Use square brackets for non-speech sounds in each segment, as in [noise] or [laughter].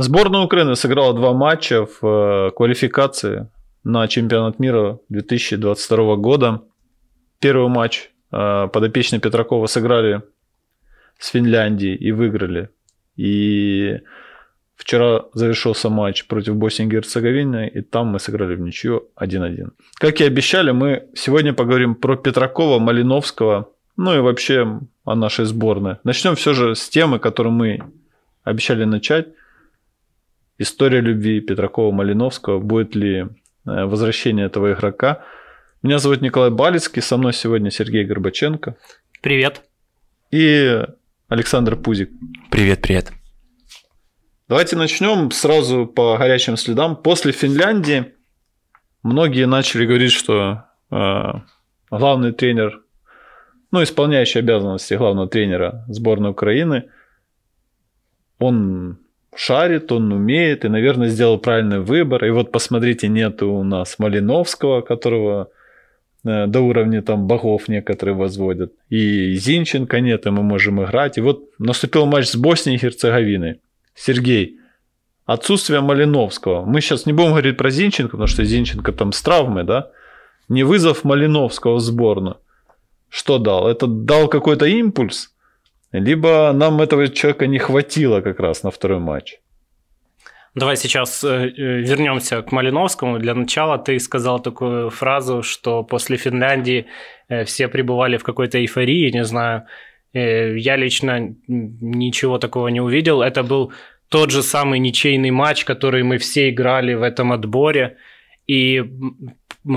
Сборная Украины сыграла два матча в э, квалификации на чемпионат мира 2022 года. Первый матч э, подопечные Петракова сыграли с Финляндией и выиграли. И вчера завершился матч против Боснии и Герцеговины, и там мы сыграли в ничью 1-1. Как и обещали, мы сегодня поговорим про Петракова, Малиновского, ну и вообще о нашей сборной. Начнем все же с темы, которую мы обещали начать. История любви Петракова-Малиновского. Будет ли э, возвращение этого игрока? Меня зовут Николай Балицкий, со мной сегодня Сергей Горбаченко. Привет. И Александр Пузик. Привет, привет. Давайте начнем сразу по горячим следам. После Финляндии многие начали говорить, что э, главный тренер, ну, исполняющий обязанности главного тренера сборной Украины, он шарит, он умеет и, наверное, сделал правильный выбор. И вот посмотрите, нет у нас Малиновского, которого э, до уровня там богов некоторые возводят. И Зинченко нет, и мы можем играть. И вот наступил матч с Боснией и Герцеговиной. Сергей, отсутствие Малиновского. Мы сейчас не будем говорить про Зинченко, потому что Зинченко там с травмой, да? Не вызов Малиновского в сборную. Что дал? Это дал какой-то импульс? Либо нам этого человека не хватило как раз на второй матч. Давай сейчас э, э, вернемся к Малиновскому. Для начала ты сказал такую фразу, что после Финляндии э, все пребывали в какой-то эйфории, не знаю. Я лично ничего такого не увидел. Это был тот же самый ничейный матч, который мы все играли в этом отборе. И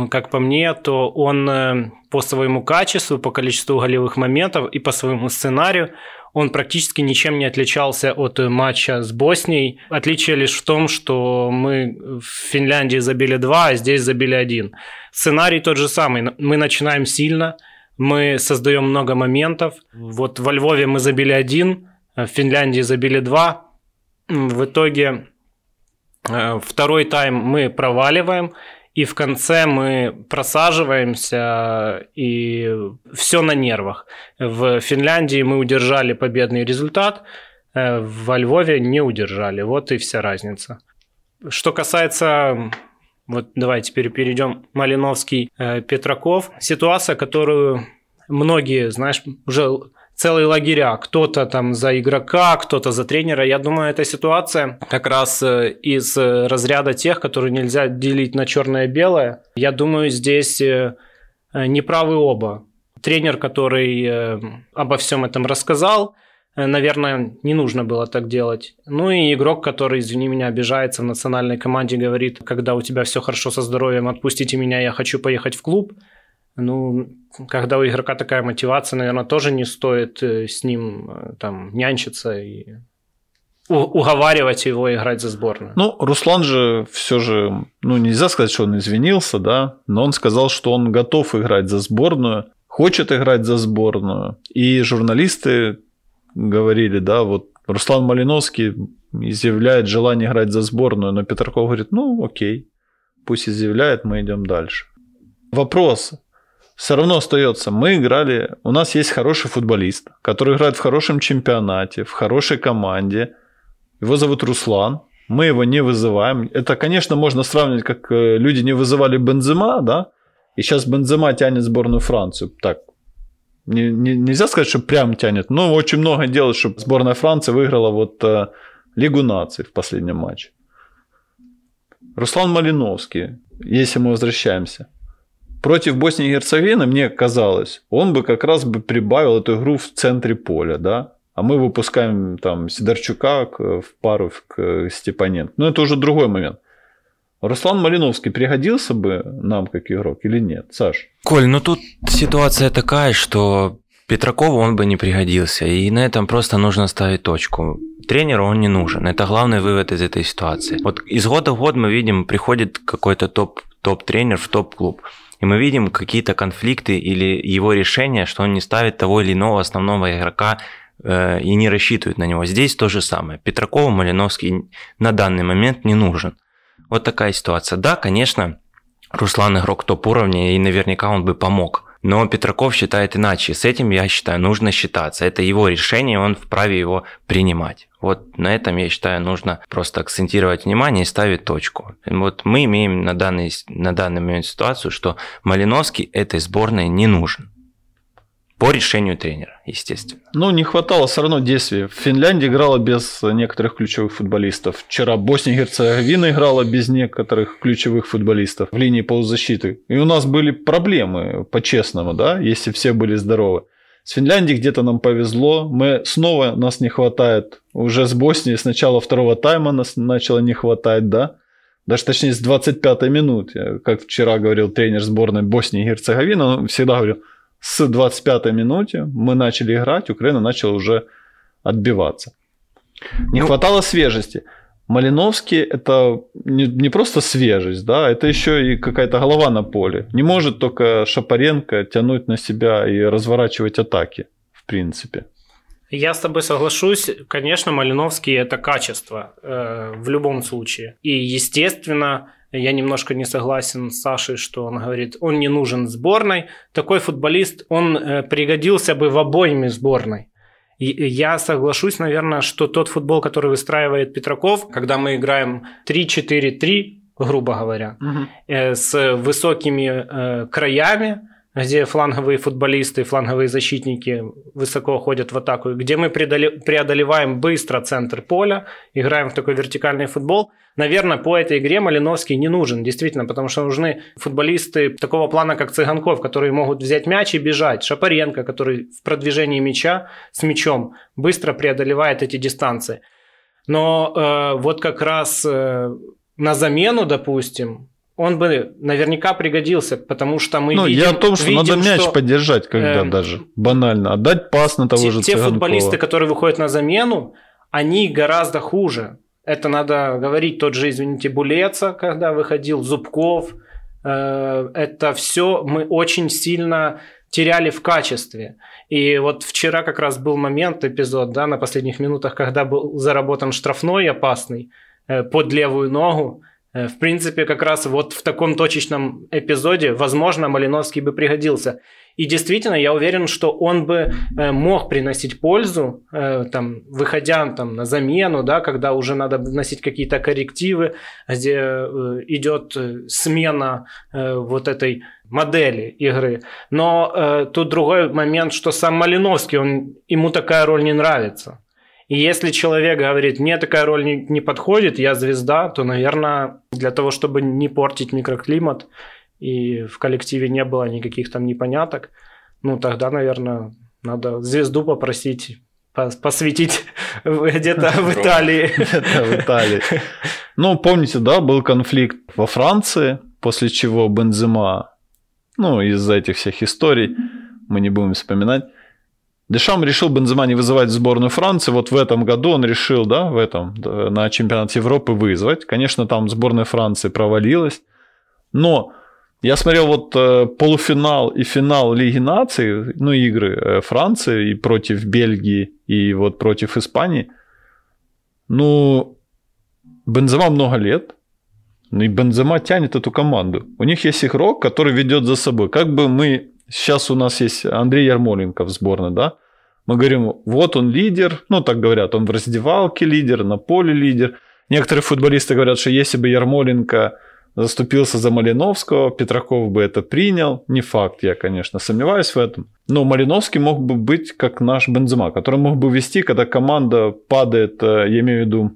как по мне, то он э, по своему качеству, по количеству голевых моментов и по своему сценарию он практически ничем не отличался от матча с Боснией. Отличие лишь в том, что мы в Финляндии забили два, а здесь забили один. Сценарий тот же самый. Мы начинаем сильно, мы создаем много моментов. Вот во Львове мы забили один, в Финляндии забили два. В итоге э, второй тайм мы проваливаем, и в конце мы просаживаемся, и все на нервах. В Финляндии мы удержали победный результат, э, во Львове не удержали. Вот и вся разница. Что касается вот давай теперь перейдем Малиновский, э, Петраков. Ситуация, которую многие, знаешь, уже целые лагеря. Кто-то там за игрока, кто-то за тренера. Я думаю, эта ситуация как раз э, из э, разряда тех, которые нельзя делить на черное и белое. Я думаю, здесь э, неправы оба. Тренер, который обо всем этом рассказал, наверное, не нужно было так делать. Ну и игрок, который, извини меня, обижается в национальной команде, говорит, когда у тебя все хорошо со здоровьем, отпустите меня, я хочу поехать в клуб. Ну, когда у игрока такая мотивация, наверное, тоже не стоит э, с ним э, там нянчиться и уговаривать его играть за сборную. Ну, Руслан же все же, ну, нельзя сказать, что он извинился, да, но он сказал, что он готов играть за сборную, хочет играть за сборную. И журналисты говорили, да, вот Руслан Малиновский изъявляет желание играть за сборную, но Петраков говорит, ну, окей, пусть изъявляет, мы идем дальше. Вопрос, все равно остается. Мы играли, у нас есть хороший футболист, который играет в хорошем чемпионате, в хорошей команде. Его зовут Руслан. Мы его не вызываем. Это, конечно, можно сравнивать, как э, люди не вызывали Бензема, да, и сейчас Бензема тянет сборную Францию. Так, не, не, нельзя сказать, что прям тянет, но очень много делает, чтобы сборная Франции выиграла вот э, Лигу наций в последнем матче. Руслан Малиновский, если мы возвращаемся – против Боснии и Герцеговины, мне казалось, он бы как раз бы прибавил эту игру в центре поля, да, а мы выпускаем там Сидорчука в пару к Степаненко. Но это уже другой момент. Руслан Малиновский пригодился бы нам как игрок или нет, Саш? Коль, ну тут ситуация такая, что Петракову он бы не пригодился, и на этом просто нужно ставить точку. Тренеру он не нужен. Это главный вывод из этой ситуации. Вот из года в год мы видим, приходит какой-то топ, топ-тренер в топ-клуб и мы видим какие-то конфликты или его решение, что он не ставит того или иного основного игрока э, и не рассчитывает на него. Здесь то же самое. Петракову Малиновский на данный момент не нужен. Вот такая ситуация. Да, конечно, Руслан игрок топ уровня, и наверняка он бы помог Но Петраков считает иначе. С этим, я считаю, нужно считаться. Это его решение, он вправе его принимать. Вот на этом, я считаю, нужно просто акцентировать внимание и ставить точку. Вот мы имеем на данный, на данный момент ситуацию, что Малиновский этой сборной не нужен. По решению тренера, естественно. Ну, не хватало все равно действий. Финляндия играла без некоторых ключевых футболистов. Вчера Босния и Герцеговина играла без некоторых ключевых футболистов в линии полузащиты. И у нас были проблемы, по-честному, да, если все были здоровы. С Финляндией где-то нам повезло. Мы снова нас не хватает. Уже с Боснией с начала второго тайма нас начало не хватать, да? Даже точнее с 25-й минуты. Как вчера говорил тренер сборной Боснии и Герцеговины, он всегда говорил, с 25-й минуте мы начали играть, Украина начала уже отбиваться. Не ну, хватало свежести. Малиновский это не, не просто свежесть, да, это еще и какая-то голова на поле. Не может только Шапаренко тянуть на себя и разворачивать атаки, в принципе. Я с тобой соглашусь. Конечно, Малиновский это качество э, в любом случае. И, естественно, я немножко не согласен с Сашей, что он говорит, он не нужен сборной. Такой футболист, он э, пригодился бы в обоими сборной. Я соглашусь, наверное, что тот футбол, который выстраивает Петраков, когда мы играем 3-4-3, грубо говоря, угу. с высокими э, краями, где фланговые футболисты, фланговые защитники высоко ходят в атаку, где мы преодолеваем быстро центр поля, играем в такой вертикальный футбол. Наверное, по этой игре Малиновский не нужен, действительно, потому что нужны футболисты такого плана, как Цыганков, которые могут взять мяч и бежать. Шапаренко, который в продвижении мяча с мячом быстро преодолевает эти дистанции. Но э, вот как раз э, на замену, допустим, он бы наверняка пригодился, потому что мы ну, видим... Я о том, что видим, надо мяч что, поддержать, когда э, даже банально. Отдать пас на того те, же Те футболисты, которые выходят на замену, они гораздо хуже. Это надо говорить тот же, извините, Булеца, когда выходил, Зубков. Э, это все мы очень сильно теряли в качестве. И вот вчера как раз был момент, эпизод, да, на последних минутах, когда был заработан штрафной опасный э, под левую ногу. Э, в принципе, как раз вот в таком точечном эпизоде, возможно, Малиновский бы пригодился. И действительно, я уверен, что он бы э, мог приносить пользу, э, там, выходя там, на замену, да, когда уже надо вносить какие-то коррективы, где идет смена вот этой модели игры. Но тут другой момент, что сам Малиновский, он, ему такая роль не нравится. И если человек говорит, мне такая роль не, не подходит, я звезда, то, наверное, для того, чтобы не портить микроклимат и в коллективе не было никаких там непоняток, ну тогда, наверное, надо звезду попросить посвятить [laughs] где-то в Италии. [laughs] Где-то в Италии. Ну, помните, да, был конфликт во Франции, после чего Бензема, ну, из-за этих всех историй, мы не будем вспоминать, Дешам решил Бензема не вызывать в сборную Франции. Вот в этом году он решил, да, в этом, на чемпионат Европы вызвать. Конечно, там сборная Франции провалилась. Но я смотрел вот э, полуфинал и финал Лиги наций, ну, игры э, Франции и против Бельгии, и вот против Испании. Ну, Бензема много лет, ну и Бензема тянет эту команду. У них есть игрок, который ведет за собой. Как бы мы... Сейчас у нас есть Андрей Ярмоленко в сборной, да? Мы говорим, вот он лидер, ну так говорят, он в раздевалке лидер, на поле лидер. Некоторые футболисты говорят, что если бы Ярмоленко заступился за Малиновского, Петраков бы это принял. Не факт, я, конечно, сомневаюсь в этом. Но Малиновский мог бы быть как наш Бензема, который мог бы вести, когда команда падает, э, я имею в виду,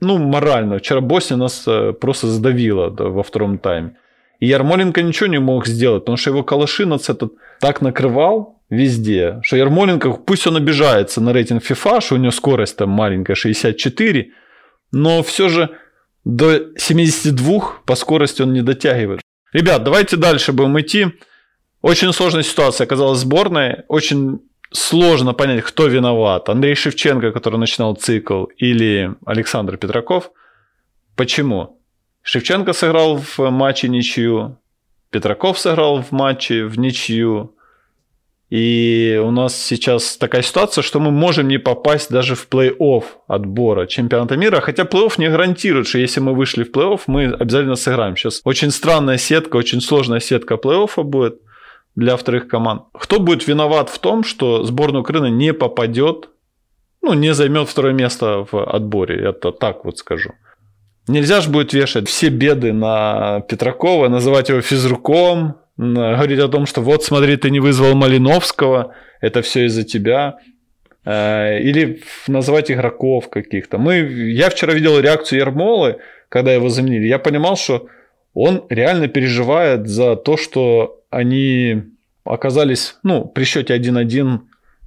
ну, морально. Вчера Босния нас э, просто задавила во втором тайме. И Ярмоленко ничего не мог сделать, потому что его Калашинец этот так накрывал, везде. Что Ярмоленко, пусть он обижается на рейтинг FIFA, что у него скорость там маленькая, 64, но все же до 72 по скорости он не дотягивает. Ребят, давайте дальше будем идти. Очень сложная ситуация оказалась сборной. Очень сложно понять, кто виноват. Андрей Шевченко, который начинал цикл, или Александр Петраков. Почему? Шевченко сыграл в матче ничью, Петраков сыграл в матче в ничью. И у нас сейчас такая ситуация, что мы можем не попасть даже в плей-офф отбора чемпионата мира, хотя плей-офф не гарантирует, что если мы вышли в плей-офф, мы обязательно сыграем. Сейчас очень странная сетка, очень сложная сетка плей-оффа будет. для вторых команд. Кто будет виноват в том, что сборная Украины не попадет, ну, не займет второе место в отборе? Это так вот скажу. Нельзя же будет вешать все беды на Петракова, называть его физруком, говорить о том, что вот смотри, ты не вызвал Малиновского, это все из-за тебя. Э, или называть игроков каких-то. Мы, я вчера видел реакцию Ермолы, когда его заменили. Я понимал, что он реально переживает за то, что они оказались, ну, при счете 1-1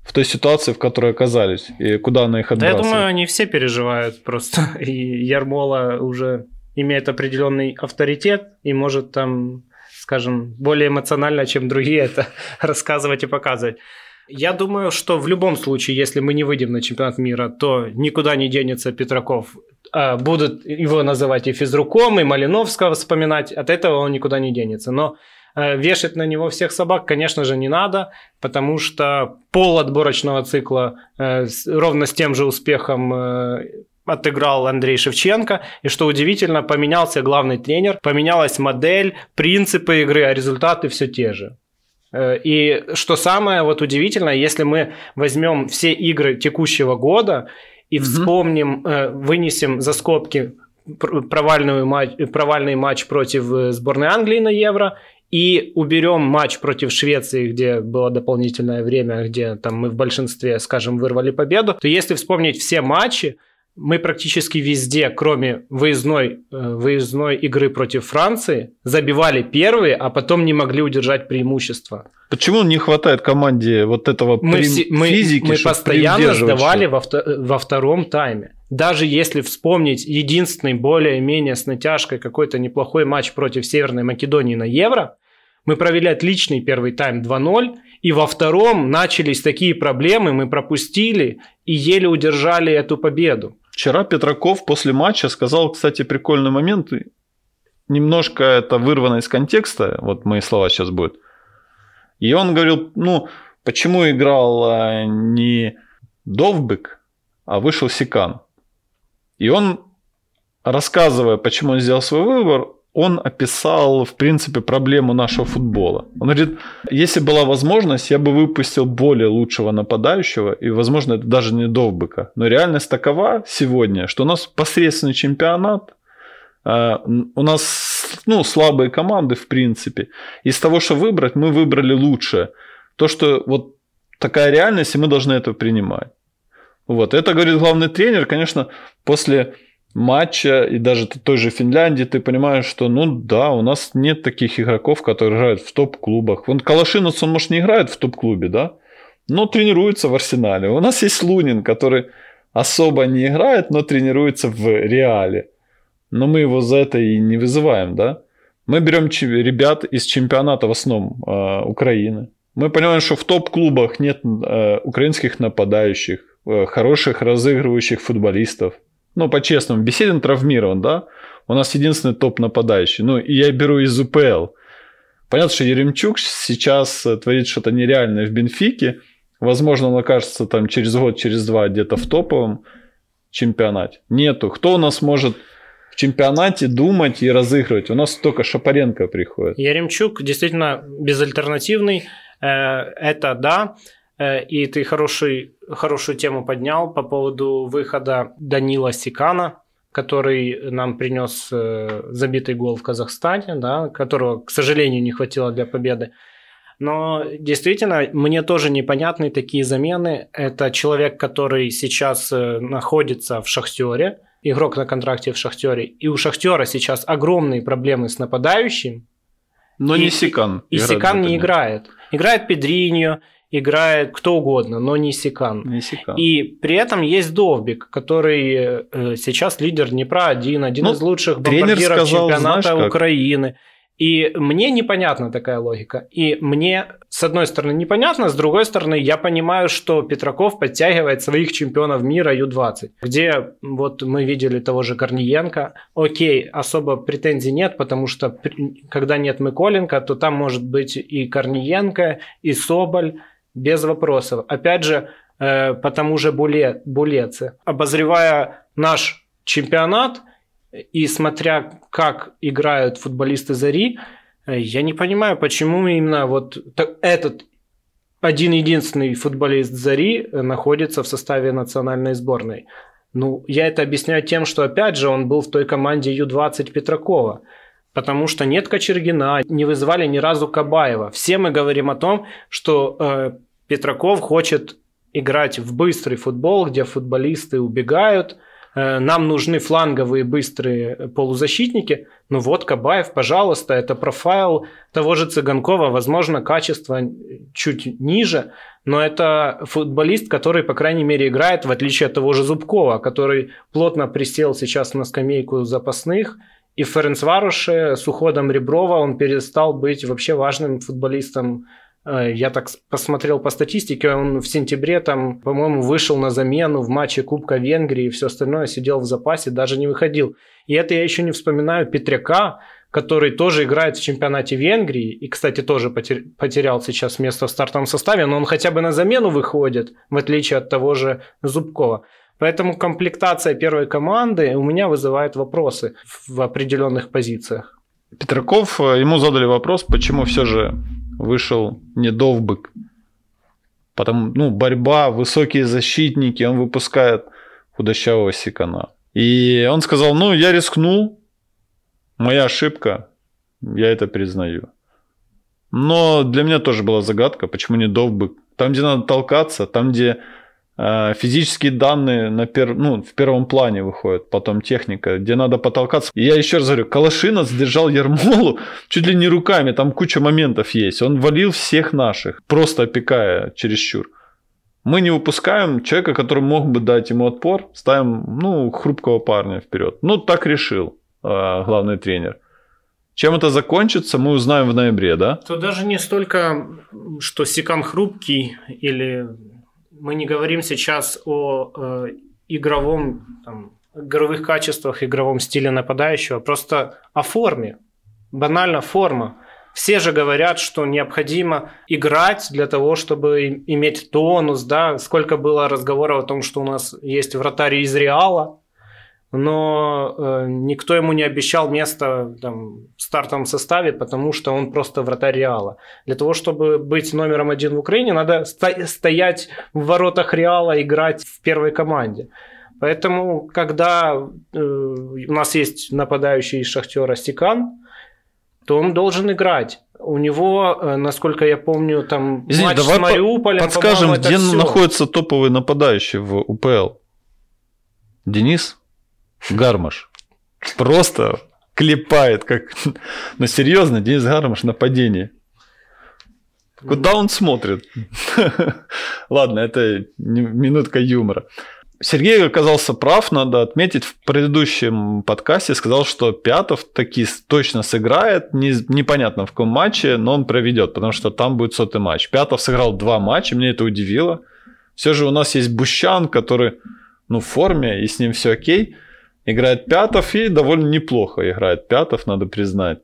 в той ситуации, в которой оказались, и куда она их отбрасывает. Да, я думаю, они все переживают просто. [laughs] И Ярмола уже имеет определенный авторитет и может там, скажем, более эмоционально, чем другие [laughs] это рассказывать и показывать. Я думаю, что в любом случае, если мы не выйдем на чемпионат мира, то никуда не денется Петраков. А, будут его называть и физруком, и Малиновского вспоминать. От этого он никуда не денется. Но вешать на него всех собак, конечно же, не надо, потому что пол отборочного цикла э, ровно с тем же успехом э, отыграл Андрей Шевченко. И что удивительно, поменялся главный тренер, поменялась модель, принципы игры, а результаты все те же. Э, и что самое вот удивительное, если мы возьмем все игры текущего года и угу. вспомним, э, вынесем за скобки провальную матч, провальный матч против э, сборной Англии на Евро и уберем матч против Швеции, где было дополнительное время, где там мы в большинстве, скажем, вырвали победу, то если вспомнить все матчи, мы практически везде, кроме выездной, э, выездной игры против Франции, забивали первые, а потом не могли удержать преимущество. Почему не хватает команде вот этого мы прим... все, мы, физики? Мы постоянно сдавали во, во втором тайме. Даже если вспомнить единственный более-менее с натяжкой какой-то неплохой матч против Северной Македонии на Евро, мы провели отличный первый тайм 2-0, и во втором начались такие проблемы, мы пропустили и еле удержали эту победу. Вчера Петраков после матча сказал, кстати, прикольный момент, немножко это вырвано из контекста, вот мои слова сейчас будут. И он говорил, ну, почему играл а, не Довбик, а вышел Сикан. И он, рассказывая, почему он сделал свой выбор, он описал, в принципе, проблему нашего футбола. Он говорит, если была возможность, я бы выпустил более лучшего нападающего, и, возможно, это даже не Довбыка. Но реальность такова сегодня, что у нас посредственный чемпионат, а, у нас ну, слабые команды, в принципе. Из того, что выбрать, мы выбрали лучшее. То, что вот такая реальность, и мы должны это принимать. Вот. Это говорит главный тренер, конечно, после матча и даже той же Финляндии ты понимаешь, что ну да, у нас нет таких игроков, которые играют в топ-клубах. Вон Калашинец, он, может, не играет в топ-клубе, да, но тренируется в Арсенале. У нас есть Лунин, который особо не играет, но тренируется в Реале. Но мы его за это и не вызываем, да. Мы берем ребят из чемпионата в основном э, Украины. Мы понимаем, что в топ-клубах нет э, украинских нападающих, э, хороших разыгрывающих футболистов. Ну, по-честному, Беседин травмирован, да? У нас единственный топ-нападающий. Ну, и я беру из УПЛ. Понятно, что Еремчук сейчас э, творит что-то нереальное в Бенфике. Возможно, он окажется там через год, через два где-то в топовом чемпионате. Нету. Кто у нас может в чемпионате думать и разыгрывать? У нас только Шапаренко приходит. Еремчук действительно безальтернативный. Э, это да. Э, и ты хороший, хорошую тему поднял по поводу выхода Данила Сикана, который нам принес э, забитый гол в Казахстане, да, которого, к сожалению, не хватило для победы. Но действительно, мне тоже непонятны такие замены. Это человек, который сейчас э, находится в Шахтере, игрок на контракте в Шахтере, и у Шахтера сейчас огромные проблемы с нападающим. Но и, не Сикан. И Сикан не играет. Играет Педриньо, играет кто угодно, но не Сикан. Не Сикан. И при этом есть Довбик, который э, сейчас лидер Днепра один, один ну, из лучших бомбардиров сказал, чемпионата знаешь, Украины. И мне непонятна такая логика. И мне, с одной стороны, непонятно, с другой стороны, я понимаю, что Петраков подтягивает своих чемпионов мира Ю-20, где вот мы видели того же Корниенко. Окей, особо претензий нет, потому что когда нет Миколенко, то там может быть и Корниенко, и Соболь, без вопросов. Опять же, э, по тому же Буле, Булеце. Обозревая наш чемпионат и смотря, как играют футболисты Зари, Э, я не понимаю, почему именно вот этот один единственный футболист Зари находится в составе национальной сборной. Ну, я это объясняю тем, что, опять же, он был в той команде Ю-20 Петракова. Потому что нет Кочергина, не вызывали ни разу Кабаева. Все мы говорим о том, что э, Петраков хочет играть в быстрый футбол, где футболисты убегают, Э, нам нужны фланговые быстрые полузащитники. Ну вот, Кабаев, пожалуйста, это профайл того же Цыганкова, возможно, качество чуть ниже, но это футболист, который, по крайней мере, играет, в отличие от того же Зубкова, который плотно присел сейчас на скамейку запасных, и в Ференцваруше с уходом Реброва он перестал быть вообще важным футболистом Э, я так посмотрел по статистике, он в сентябре там, по-моему, вышел на замену в матче Кубка Венгрии и все остальное, сидел в запасе, даже не выходил. И это я еще не вспоминаю Петряка, который тоже играет в чемпионате Венгрии и, кстати, тоже потерял сейчас место в стартовом составе, но он хотя бы на замену выходит, в отличие от того же Зубкова. Поэтому комплектация первой команды у меня вызывает вопросы в определенных позициях. Петраков, э, ему задали вопрос, почему все же вышел не Довбык. Потому, ну, борьба, высокие защитники, он выпускает худощавого Сикана. И он сказал, ну, я рискнул, моя ошибка, я это признаю. Но для меня тоже была загадка, почему не Довбык. Там, где надо толкаться, там, где физические данные на пер... ну, в первом плане выходят, потом техника, где надо потолкаться. И я еще раз говорю, Калашина сдержал Ермолу [laughs] чуть ли не руками, там куча моментов есть. Он валил всех наших, просто опекая чересчур. Мы не выпускаем человека, который мог бы дать ему отпор, ставим ну, хрупкого парня вперед. Ну, так решил э, главный тренер. Чем это закончится, мы узнаем в ноябре, да? Тут даже не столько, что Сикан хрупкий или мы не говорим сейчас о э, игровом, там, игровых качествах, игровом стиле нападающего, просто о форме. Банально форма. Все же говорят, что необходимо играть для того, чтобы иметь тонус, да, сколько было разговоров о том, что у нас есть вратарь из Реала, но э, никто ему не обещал место там, в стартовом составе, потому что он просто вратарь Реала. Для того, чтобы быть номером один в Украине, надо сто- стоять в воротах Реала, играть в первой команде. Поэтому, когда э, у нас есть нападающий из Шахтера Стекан, то он должен играть. У него, э, насколько я помню, там Извини, матч давай с Мариуполем, подскажем, где все. находится топовый нападающий в УПЛ? Денис? Гармаш. Просто клепает, как... Ну, серьезно, Денис Гармаш нападение. Куда он смотрит? [laughs] Ладно, это минутка юмора. Сергей оказался прав, надо отметить, в предыдущем подкасте сказал, что Пятов таки точно сыграет, не, непонятно в каком матче, но он проведет, потому что там будет сотый матч. Пятов сыграл два матча, мне это удивило. Все же у нас есть Бущан, который ну, в форме, и с ним все окей играет Пятов и довольно неплохо играет Пятов, надо признать.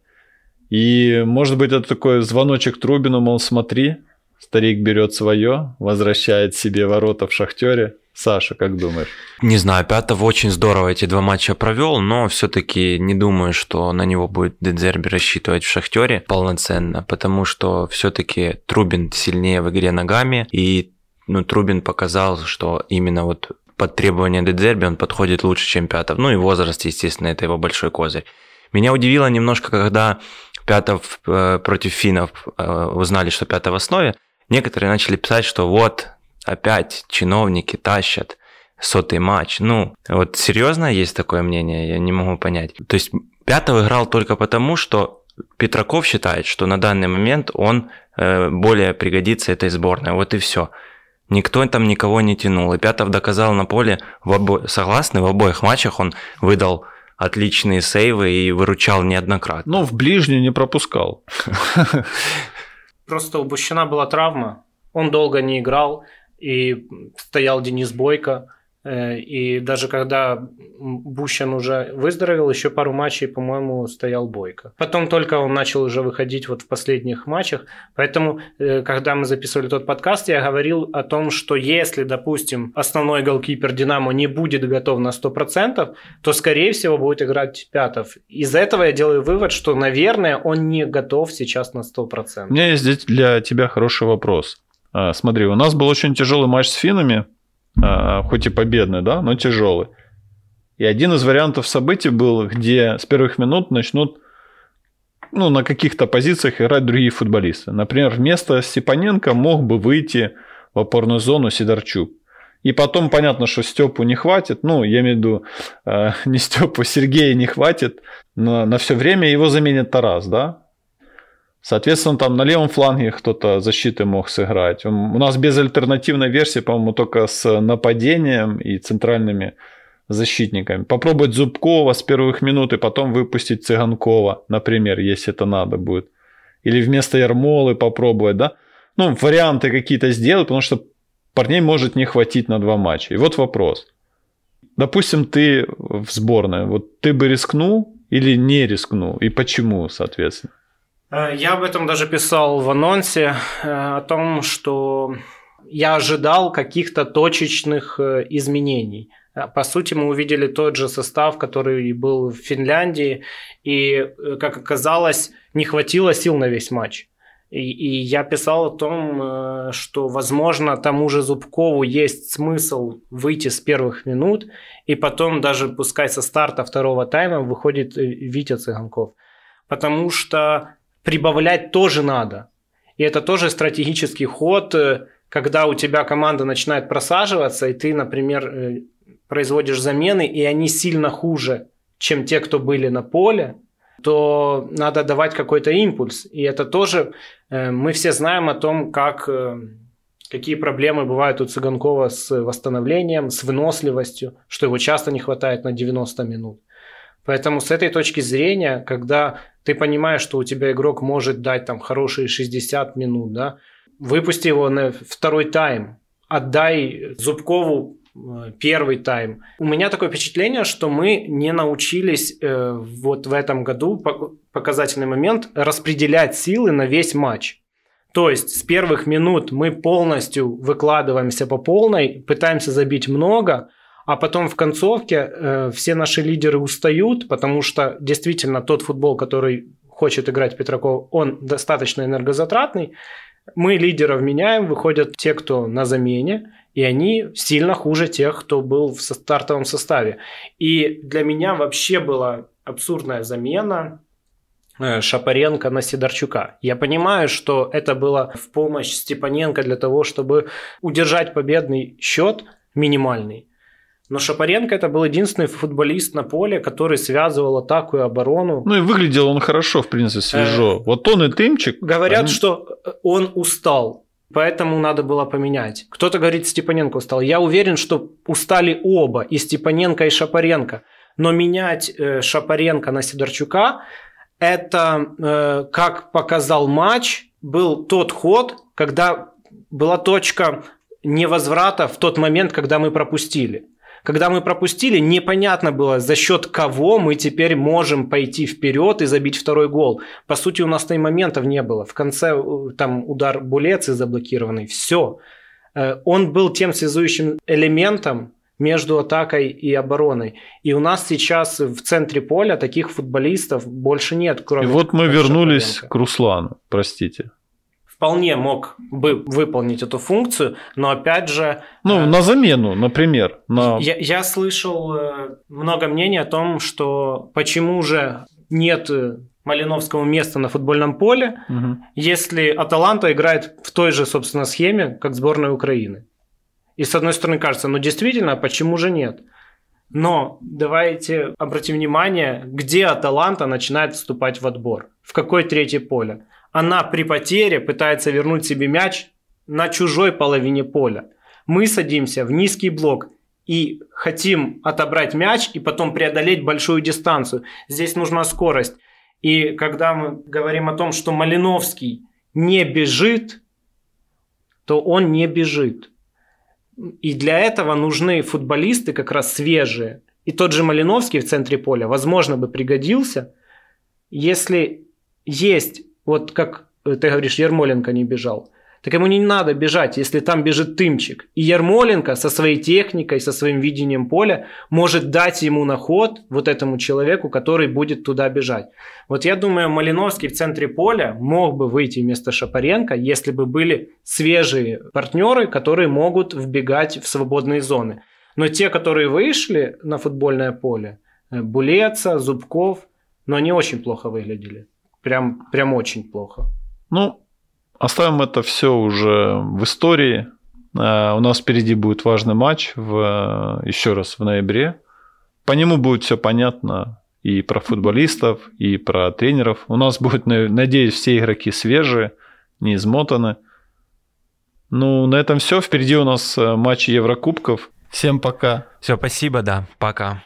И, может быть, это такой звоночек Трубину, мол, смотри, старик берет свое, возвращает себе ворота в шахтере. Саша, как думаешь? Не знаю, Пятов очень здорово эти два матча провел, но все-таки не думаю, что на него будет Дедзерби рассчитывать в Шахтере полноценно, потому что все-таки Трубин сильнее в игре ногами, и ну, Трубин показал, что именно вот под требования Дедзерби он подходит лучше, чем Пятов. Ну и возраст, естественно, это его большой козырь. Меня удивило немножко, когда Пятов э, против финнов э, узнали, что Пятов в основе, некоторые начали писать, что вот опять чиновники тащат сотый матч. Ну, вот серьезно есть такое мнение, я не могу понять. То есть Пятов играл только потому, что Петраков считает, что на данный момент он э, более пригодится этой сборной. Вот и все. Никто там никого не тянул. И Пятов доказал на поле, в обо... согласны, в обоих матчах он выдал отличные сейвы и выручал неоднократно. Но в ближнюю не пропускал. Просто у Бущина была травма. Он долго не играл, и стоял Денис Бойко. Э, и даже когда Бущан уже выздоровел, еще пару матчей, по-моему, стоял Бойко. Потом только он начал уже выходить вот в последних матчах. Поэтому, э, когда мы записывали тот подкаст, я говорил о том, что если, допустим, основной голкипер Динамо не будет готов на 100%, то, скорее всего, будет играть Пятов. Из этого я делаю вывод, что, наверное, он не готов сейчас на 100%. У меня есть здесь для тебя хороший вопрос. А, смотри, у нас был очень тяжелый матч с финнами а, хоть и победный, да, но тяжелый. И один из вариантов событий был, где с первых минут начнут ну, на каких-то позициях играть другие футболисты. Например, вместо Степаненко мог бы выйти в опорную зону Сидорчук. И потом понятно, что Степу не хватит. Ну, я имею в виду, э, [laughs] не Степу, Сергея не хватит. Но на все время его заменит Тарас, да? Соответственно, там на левом фланге кто-то защиты мог сыграть. У нас без альтернативной версии, по-моему, только с нападением и центральными защитниками. Попробовать Зубкова с первых минут и потом выпустить Цыганкова, например, если это надо будет. Или вместо Ермолы попробовать, да? Ну, варианты какие-то сделать, потому что парней может не хватить на два матча. И вот вопрос. Допустим, ты в сборной. Вот ты бы рискнул или не рискнул? И почему, соответственно? Э, я об этом даже писал в анонсе, э, о том, что я ожидал каких-то точечных э, изменений. По сути, мы увидели тот же состав, который был в Финляндии, и, как оказалось, не хватило сил на весь матч. И, и я писал о том, что, возможно, тому же Зубкову есть смысл выйти с первых минут, и потом даже пускай со старта второго тайма выходит Витя Цыганков. Потому что прибавлять тоже надо. И это тоже стратегический ход, э, когда у тебя команда начинает просаживаться, и ты, например, э, производишь замены, и они сильно хуже, чем те, кто были на поле, то надо давать какой-то импульс. И это тоже э, мы все знаем о том, как, какие проблемы бывают у Цыганкова с восстановлением, с выносливостью, что его часто не хватает на 90 минут. Поэтому с этой точки зрения, когда ты понимаешь, что у тебя игрок может дать там хорошие 60 минут, да, выпусти его на второй тайм, отдай Зубкову э, первый тайм. У меня такое впечатление, что мы не научились э, вот в этом году показательный момент распределять силы на весь матч. То есть с первых минут мы полностью выкладываемся по полной, пытаемся забить много, а потом в концовке э, все наши лидеры устают, потому что действительно тот футбол, который хочет играть Петраков, он достаточно энергозатратный. Мы лидеров меняем, выходят те, кто на замене, и они сильно хуже тех, кто был в стартовом составе. И для меня вообще была абсурдная замена э, Шапаренко на Сидорчука. Я понимаю, что это было в помощь Степаненко для того, чтобы удержать победный счет минимальный. Но Шапаренко это был единственный футболист на поле, который связывал атаку и оборону. Ну и выглядел он хорошо, в принципе, свежо. Э, вот он и Тымчик. Говорят, они... что он устал. Поэтому надо было поменять. Кто-то говорит, Степаненко устал. Я уверен, что устали оба, и Степаненко, и Шапаренко. Но менять э, Шапаренко на Сидорчука, это, э, как показал матч, был тот ход, когда была точка невозврата в тот момент, когда мы пропустили. Когда мы пропустили, непонятно было, за счет кого мы теперь можем пойти вперед и забить второй гол. По сути, у нас там моментов не было. В конце э, там удар Булецы заблокированный. Все. Э, он был тем связующим элементом между атакой и обороной. И у нас сейчас в центре поля таких футболистов больше нет, кроме... И вот мы вернулись к Руслану, простите вполне мог бы выполнить эту функцию, но опять же... Ну, э, на замену, например. На... Я, я слышал э, много мнений о том, что почему же нет э, Малиновского места на футбольном поле, угу. если Аталанта играет в той же, собственно, схеме, как сборная Украины. И с одной стороны кажется, ну действительно, почему же нет? Но давайте обратим внимание, где Аталанта начинает вступать в отбор. В какое третье поле? Она при потере пытается вернуть себе мяч на чужой половине поля. Мы садимся в низкий блок и хотим отобрать мяч и потом преодолеть большую дистанцию. Здесь нужна скорость. И когда мы говорим о том, что Малиновский не бежит, то он не бежит. И для этого нужны футболисты как раз свежие. И тот же Малиновский в центре поля, возможно, бы пригодился, если есть, вот как ты говоришь, Ермоленко не бежал – так ему не надо бежать, если там бежит Тымчик. И Ермоленко со своей техникой, со своим видением поля может дать ему на ход вот этому человеку, который будет туда бежать. Вот я думаю, Малиновский в центре поля мог бы выйти вместо Шапаренко, если бы были свежие партнеры, которые могут вбегать в свободные зоны. Но те, которые вышли на футбольное поле, э, Булеца, Зубков, но они очень плохо выглядели. Прям, прям очень плохо. Ну, Оставим это все уже в истории. Э, у нас впереди будет важный матч в, еще раз в ноябре. По нему будет все понятно и про футболистов, и про тренеров. У нас будет, надеюсь, все игроки свежие, не измотаны. Ну, на этом все. Впереди у нас э, матч Еврокубков. Всем пока. Все, спасибо, да. Пока.